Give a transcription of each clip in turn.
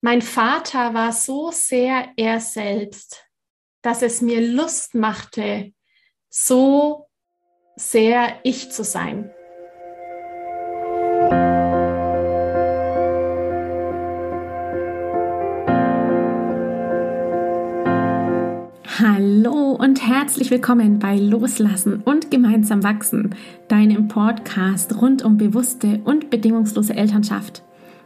Mein Vater war so sehr er selbst, dass es mir Lust machte, so sehr ich zu sein. Hallo und herzlich willkommen bei Loslassen und gemeinsam wachsen, deinem Podcast rund um bewusste und bedingungslose Elternschaft.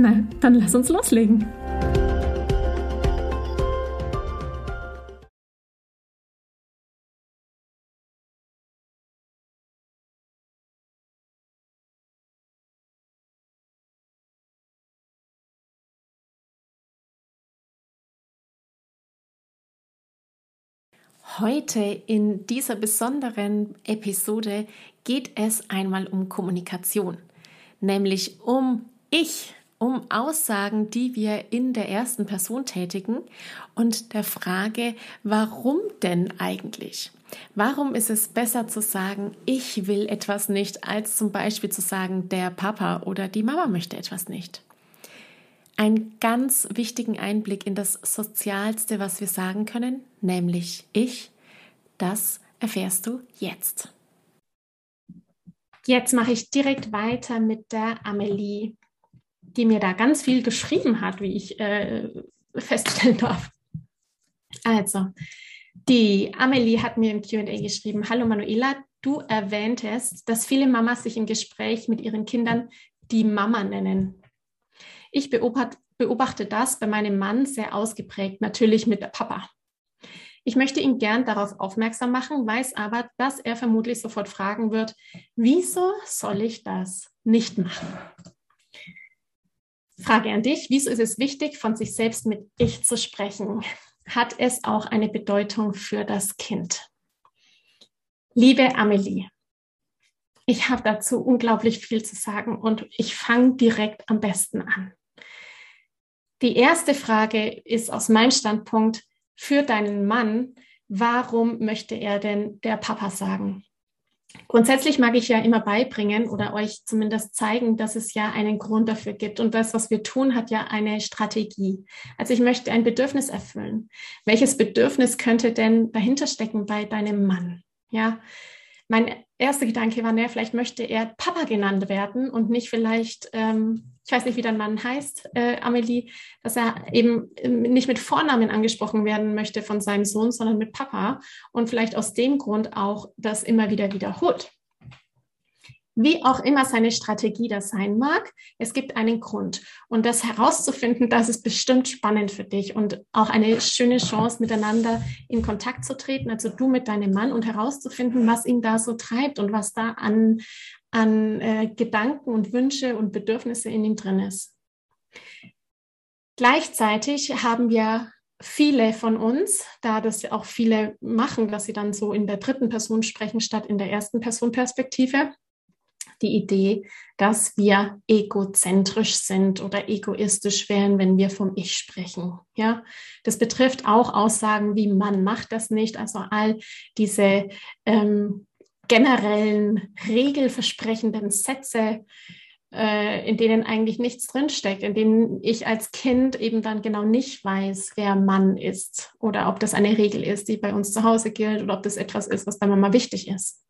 Na, dann lass uns loslegen. Heute in dieser besonderen Episode geht es einmal um Kommunikation, nämlich um Ich um Aussagen, die wir in der ersten Person tätigen und der Frage, warum denn eigentlich? Warum ist es besser zu sagen, ich will etwas nicht, als zum Beispiel zu sagen, der Papa oder die Mama möchte etwas nicht? Einen ganz wichtigen Einblick in das Sozialste, was wir sagen können, nämlich ich, das erfährst du jetzt. Jetzt mache ich direkt weiter mit der Amelie die mir da ganz viel geschrieben hat, wie ich äh, feststellen darf. Also, die Amelie hat mir im QA geschrieben, Hallo Manuela, du erwähntest, dass viele Mamas sich im Gespräch mit ihren Kindern die Mama nennen. Ich beobachte, das bei meinem Mann sehr ausgeprägt, natürlich mit der Papa. Ich möchte ihn gern darauf aufmerksam machen, weiß aber, dass er vermutlich sofort fragen wird, wieso soll ich das nicht machen? Frage an dich, wieso ist es wichtig, von sich selbst mit Ich zu sprechen? Hat es auch eine Bedeutung für das Kind? Liebe Amelie, ich habe dazu unglaublich viel zu sagen und ich fange direkt am besten an. Die erste Frage ist aus meinem Standpunkt für deinen Mann, warum möchte er denn der Papa sagen? Grundsätzlich mag ich ja immer beibringen oder euch zumindest zeigen, dass es ja einen Grund dafür gibt. Und das, was wir tun, hat ja eine Strategie. Also ich möchte ein Bedürfnis erfüllen. Welches Bedürfnis könnte denn dahinter stecken bei deinem Mann? Ja, mein erster Gedanke war, naja, vielleicht möchte er Papa genannt werden und nicht vielleicht, ähm, ich weiß nicht, wie dein Mann heißt, äh, Amelie, dass er eben ähm, nicht mit Vornamen angesprochen werden möchte von seinem Sohn, sondern mit Papa. Und vielleicht aus dem Grund auch das immer wieder wiederholt wie auch immer seine Strategie das sein mag, es gibt einen Grund. Und das herauszufinden, das ist bestimmt spannend für dich und auch eine schöne Chance, miteinander in Kontakt zu treten, also du mit deinem Mann und herauszufinden, was ihn da so treibt und was da an, an äh, Gedanken und Wünsche und Bedürfnisse in ihm drin ist. Gleichzeitig haben wir viele von uns, da das auch viele machen, dass sie dann so in der dritten Person sprechen statt in der ersten Person Perspektive, die Idee, dass wir egozentrisch sind oder egoistisch wären, wenn wir vom Ich sprechen. Ja, das betrifft auch Aussagen wie man macht das nicht, also all diese ähm, generellen regelversprechenden Sätze, äh, in denen eigentlich nichts drinsteckt, in denen ich als Kind eben dann genau nicht weiß, wer Mann ist oder ob das eine Regel ist, die bei uns zu Hause gilt oder ob das etwas ist, was bei Mama wichtig ist.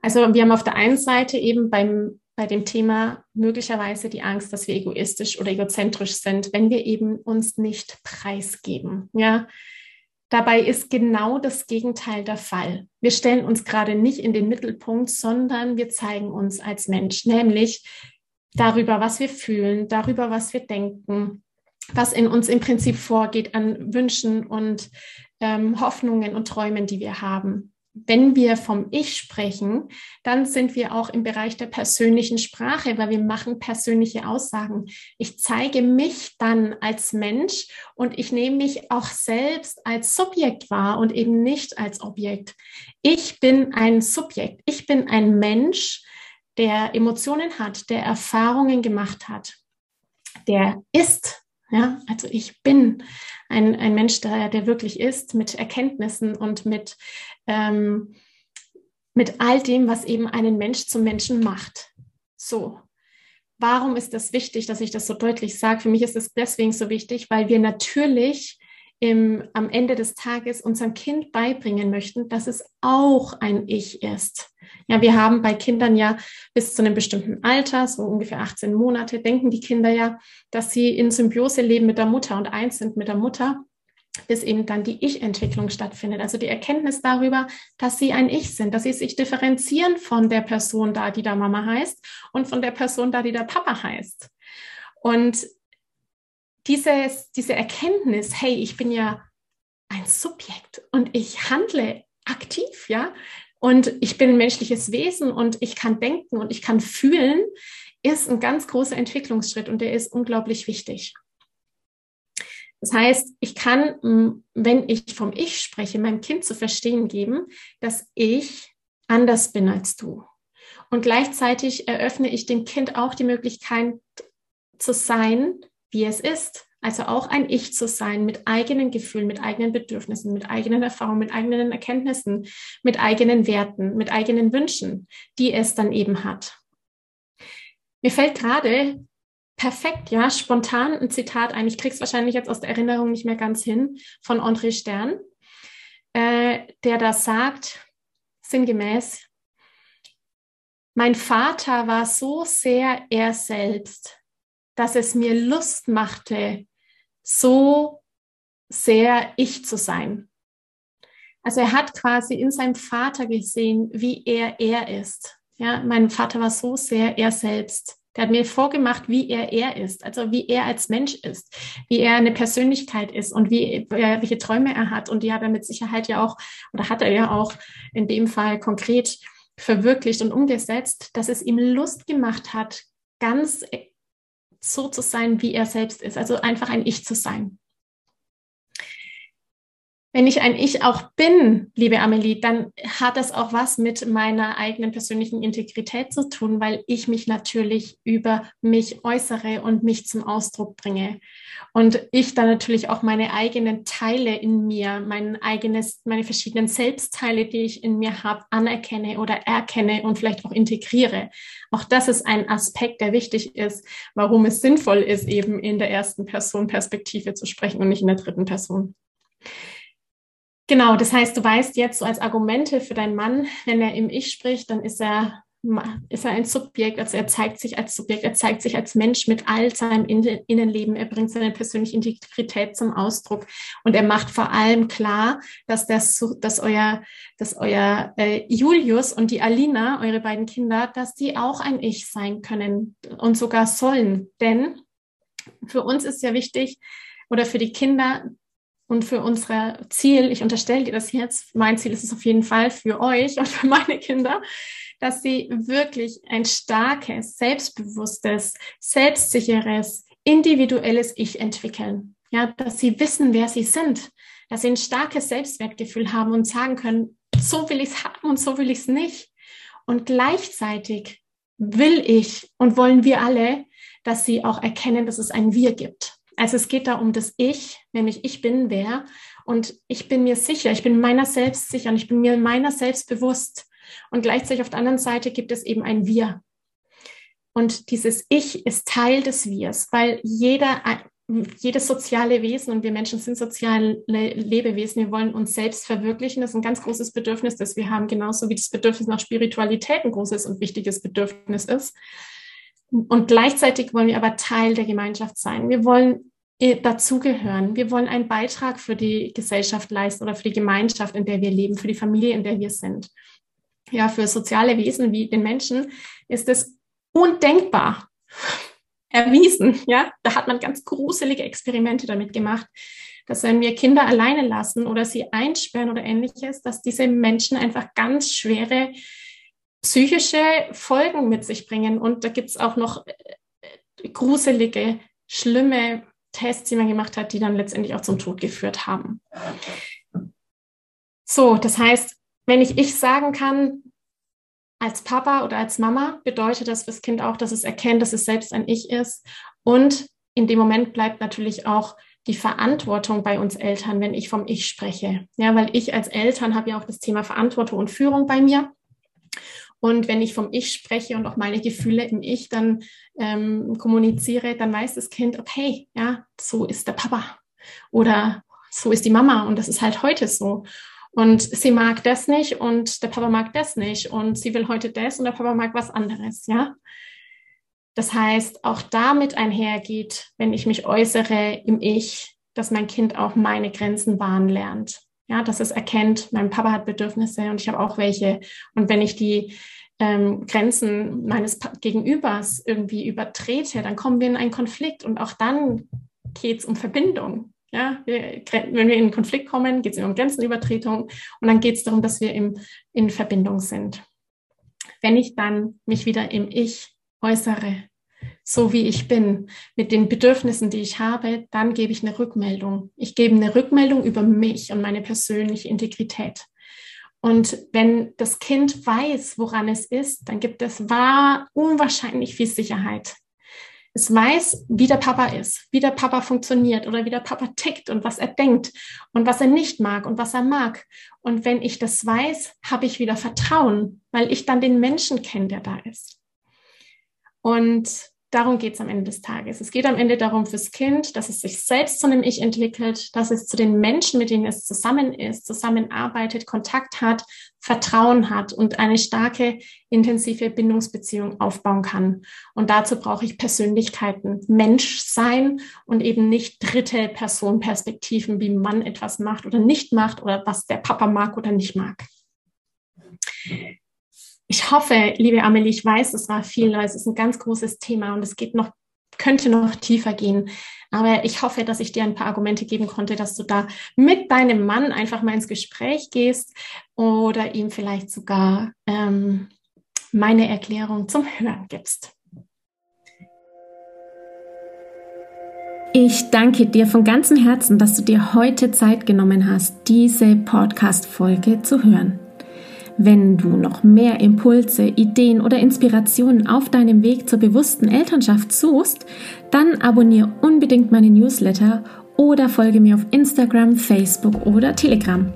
Also wir haben auf der einen Seite eben beim, bei dem Thema möglicherweise die Angst, dass wir egoistisch oder egozentrisch sind, wenn wir eben uns nicht preisgeben. Ja, dabei ist genau das Gegenteil der Fall. Wir stellen uns gerade nicht in den Mittelpunkt, sondern wir zeigen uns als Mensch, nämlich darüber, was wir fühlen, darüber, was wir denken, was in uns im Prinzip vorgeht an Wünschen und ähm, Hoffnungen und Träumen, die wir haben wenn wir vom Ich sprechen, dann sind wir auch im Bereich der persönlichen Sprache, weil wir machen persönliche Aussagen. Ich zeige mich dann als Mensch und ich nehme mich auch selbst als Subjekt wahr und eben nicht als Objekt. Ich bin ein Subjekt. Ich bin ein Mensch, der Emotionen hat, der Erfahrungen gemacht hat, der ist. Ja, also ich bin ein, ein Mensch, der, der wirklich ist, mit Erkenntnissen und mit, ähm, mit all dem, was eben einen Mensch zum Menschen macht. So. Warum ist das wichtig, dass ich das so deutlich sage? Für mich ist es deswegen so wichtig, weil wir natürlich im, am Ende des Tages unserem Kind beibringen möchten, dass es auch ein Ich ist. Ja, wir haben bei Kindern ja bis zu einem bestimmten Alter, so ungefähr 18 Monate, denken die Kinder ja, dass sie in Symbiose leben mit der Mutter und eins sind mit der Mutter, bis eben dann die Ich-Entwicklung stattfindet. Also die Erkenntnis darüber, dass sie ein Ich sind, dass sie sich differenzieren von der Person da, die da Mama heißt und von der Person da, die da Papa heißt. Und dieses, diese Erkenntnis, hey, ich bin ja ein Subjekt und ich handle aktiv, ja, und ich bin ein menschliches Wesen und ich kann denken und ich kann fühlen, ist ein ganz großer Entwicklungsschritt und der ist unglaublich wichtig. Das heißt, ich kann, wenn ich vom Ich spreche, meinem Kind zu verstehen geben, dass ich anders bin als du. Und gleichzeitig eröffne ich dem Kind auch die Möglichkeit zu sein, wie es ist. Also auch ein Ich zu sein mit eigenen Gefühlen, mit eigenen Bedürfnissen, mit eigenen Erfahrungen, mit eigenen Erkenntnissen, mit eigenen Werten, mit eigenen Wünschen, die es dann eben hat. Mir fällt gerade perfekt, ja, spontan ein Zitat ein. Ich krieg's wahrscheinlich jetzt aus der Erinnerung nicht mehr ganz hin, von André Stern, äh, der da sagt, sinngemäß, mein Vater war so sehr er selbst, dass es mir Lust machte, so sehr ich zu sein. Also er hat quasi in seinem Vater gesehen, wie er er ist. Ja, mein Vater war so sehr er selbst. Der hat mir vorgemacht, wie er er ist, also wie er als Mensch ist, wie er eine Persönlichkeit ist und wie welche Träume er hat. Und die hat er mit Sicherheit ja auch, oder hat er ja auch in dem Fall konkret verwirklicht und umgesetzt, dass es ihm Lust gemacht hat, ganz so zu sein, wie er selbst ist, also einfach ein Ich zu sein. Wenn ich ein Ich auch bin, liebe Amelie, dann hat das auch was mit meiner eigenen persönlichen Integrität zu tun, weil ich mich natürlich über mich äußere und mich zum Ausdruck bringe. Und ich dann natürlich auch meine eigenen Teile in mir, mein eigenes, meine verschiedenen Selbstteile, die ich in mir habe, anerkenne oder erkenne und vielleicht auch integriere. Auch das ist ein Aspekt, der wichtig ist, warum es sinnvoll ist, eben in der ersten Person Perspektive zu sprechen und nicht in der dritten Person. Genau, das heißt, du weißt jetzt so als Argumente für deinen Mann, wenn er im Ich spricht, dann ist er, ist er ein Subjekt, also er zeigt sich als Subjekt, er zeigt sich als Mensch mit all seinem Innenleben, er bringt seine persönliche Integrität zum Ausdruck und er macht vor allem klar, dass, das, dass euer, dass euer äh, Julius und die Alina, eure beiden Kinder, dass die auch ein Ich sein können und sogar sollen. Denn für uns ist ja wichtig, oder für die Kinder, und für unser Ziel, ich unterstelle dir das jetzt, mein Ziel ist es auf jeden Fall für euch und für meine Kinder, dass sie wirklich ein starkes, selbstbewusstes, selbstsicheres, individuelles Ich entwickeln. Ja, dass sie wissen, wer sie sind, dass sie ein starkes Selbstwertgefühl haben und sagen können, so will ich es haben und so will ich es nicht. Und gleichzeitig will ich und wollen wir alle, dass sie auch erkennen, dass es ein Wir gibt. Also es geht da um das Ich, nämlich ich bin wer und ich bin mir sicher, ich bin meiner selbst sicher und ich bin mir meiner selbst bewusst. Und gleichzeitig auf der anderen Seite gibt es eben ein Wir. Und dieses Ich ist Teil des Wirs, weil jeder, jedes soziale Wesen und wir Menschen sind soziale Lebewesen, wir wollen uns selbst verwirklichen. Das ist ein ganz großes Bedürfnis, das wir haben, genauso wie das Bedürfnis nach Spiritualität ein großes und wichtiges Bedürfnis ist. Und gleichzeitig wollen wir aber Teil der Gemeinschaft sein. Wir wollen äh, dazugehören. Wir wollen einen Beitrag für die Gesellschaft leisten oder für die Gemeinschaft, in der wir leben, für die Familie, in der wir sind. Ja, für soziale Wesen wie den Menschen ist es undenkbar, erwiesen. Ja, da hat man ganz gruselige Experimente damit gemacht, dass wenn wir Kinder alleine lassen oder sie einsperren oder ähnliches, dass diese Menschen einfach ganz schwere psychische Folgen mit sich bringen. Und da gibt es auch noch äh, gruselige, schlimme Tests, die man gemacht hat, die dann letztendlich auch zum Tod geführt haben. So, das heißt, wenn ich ich sagen kann, als Papa oder als Mama bedeutet das fürs Kind auch, dass es erkennt, dass es selbst ein Ich ist. Und in dem Moment bleibt natürlich auch die Verantwortung bei uns Eltern, wenn ich vom Ich spreche. Ja, weil ich als Eltern habe ja auch das Thema Verantwortung und Führung bei mir. Und wenn ich vom Ich spreche und auch meine Gefühle im Ich dann ähm, kommuniziere, dann weiß das Kind, okay, ja, so ist der Papa oder so ist die Mama und das ist halt heute so. Und sie mag das nicht und der Papa mag das nicht und sie will heute das und der Papa mag was anderes, ja. Das heißt, auch damit einhergeht, wenn ich mich äußere im Ich, dass mein Kind auch meine Grenzen wahren lernt. Ja, dass es erkennt, mein Papa hat Bedürfnisse und ich habe auch welche. Und wenn ich die ähm, Grenzen meines Gegenübers irgendwie übertrete, dann kommen wir in einen Konflikt und auch dann geht es um Verbindung. Ja, wir, wenn wir in einen Konflikt kommen, geht es um Grenzenübertretung und dann geht es darum, dass wir im, in Verbindung sind. Wenn ich dann mich wieder im Ich äußere, so wie ich bin, mit den Bedürfnissen, die ich habe, dann gebe ich eine Rückmeldung. Ich gebe eine Rückmeldung über mich und meine persönliche Integrität. Und wenn das Kind weiß, woran es ist, dann gibt es wahr unwahrscheinlich viel Sicherheit. Es weiß, wie der Papa ist, wie der Papa funktioniert oder wie der Papa tickt und was er denkt und was er nicht mag und was er mag. Und wenn ich das weiß, habe ich wieder Vertrauen, weil ich dann den Menschen kenne, der da ist. Und darum geht es am Ende des Tages. Es geht am Ende darum fürs Kind, dass es sich selbst zu einem Ich entwickelt, dass es zu den Menschen, mit denen es zusammen ist, zusammenarbeitet, Kontakt hat, Vertrauen hat und eine starke, intensive Bindungsbeziehung aufbauen kann. Und dazu brauche ich Persönlichkeiten, Mensch sein und eben nicht dritte Personperspektiven, wie man etwas macht oder nicht macht oder was der Papa mag oder nicht mag ich hoffe, liebe Amelie, ich weiß, es war viel, es ist ein ganz großes Thema und es geht noch, könnte noch tiefer gehen. Aber ich hoffe, dass ich dir ein paar Argumente geben konnte, dass du da mit deinem Mann einfach mal ins Gespräch gehst oder ihm vielleicht sogar ähm, meine Erklärung zum Hören gibst. Ich danke dir von ganzem Herzen, dass du dir heute Zeit genommen hast, diese Podcast-Folge zu hören. Wenn du noch mehr Impulse, Ideen oder Inspirationen auf deinem Weg zur bewussten Elternschaft suchst, dann abonniere unbedingt meine Newsletter oder folge mir auf Instagram, Facebook oder Telegram.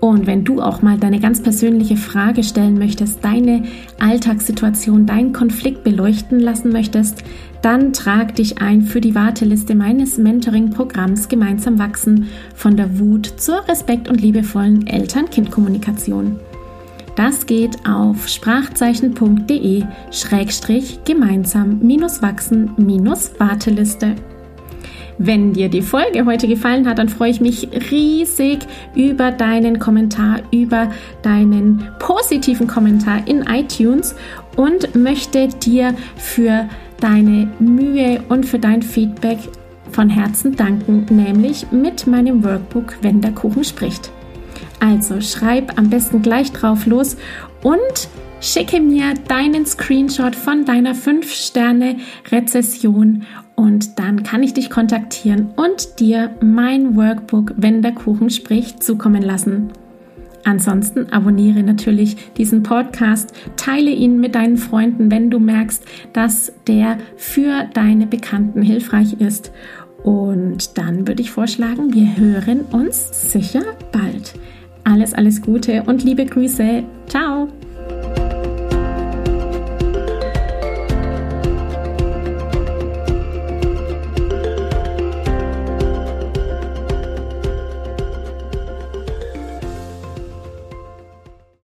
Und wenn du auch mal deine ganz persönliche Frage stellen möchtest, deine Alltagssituation, deinen Konflikt beleuchten lassen möchtest, dann trag dich ein für die Warteliste meines Mentoring-Programms Gemeinsam wachsen von der Wut zur respekt- und liebevollen Eltern-Kind-Kommunikation. Das geht auf sprachzeichen.de gemeinsam wachsen Warteliste. Wenn dir die Folge heute gefallen hat, dann freue ich mich riesig über deinen Kommentar, über deinen positiven Kommentar in iTunes und möchte dir für deine Mühe und für dein Feedback von Herzen danken, nämlich mit meinem Workbook Wenn der Kuchen spricht. Also schreib am besten gleich drauf los und schicke mir deinen Screenshot von deiner 5-Sterne-Rezession und dann kann ich dich kontaktieren und dir mein Workbook, wenn der Kuchen spricht, zukommen lassen. Ansonsten abonniere natürlich diesen Podcast, teile ihn mit deinen Freunden, wenn du merkst, dass der für deine Bekannten hilfreich ist. Und dann würde ich vorschlagen, wir hören uns sicher bald. Alles, alles Gute und liebe Grüße. Ciao.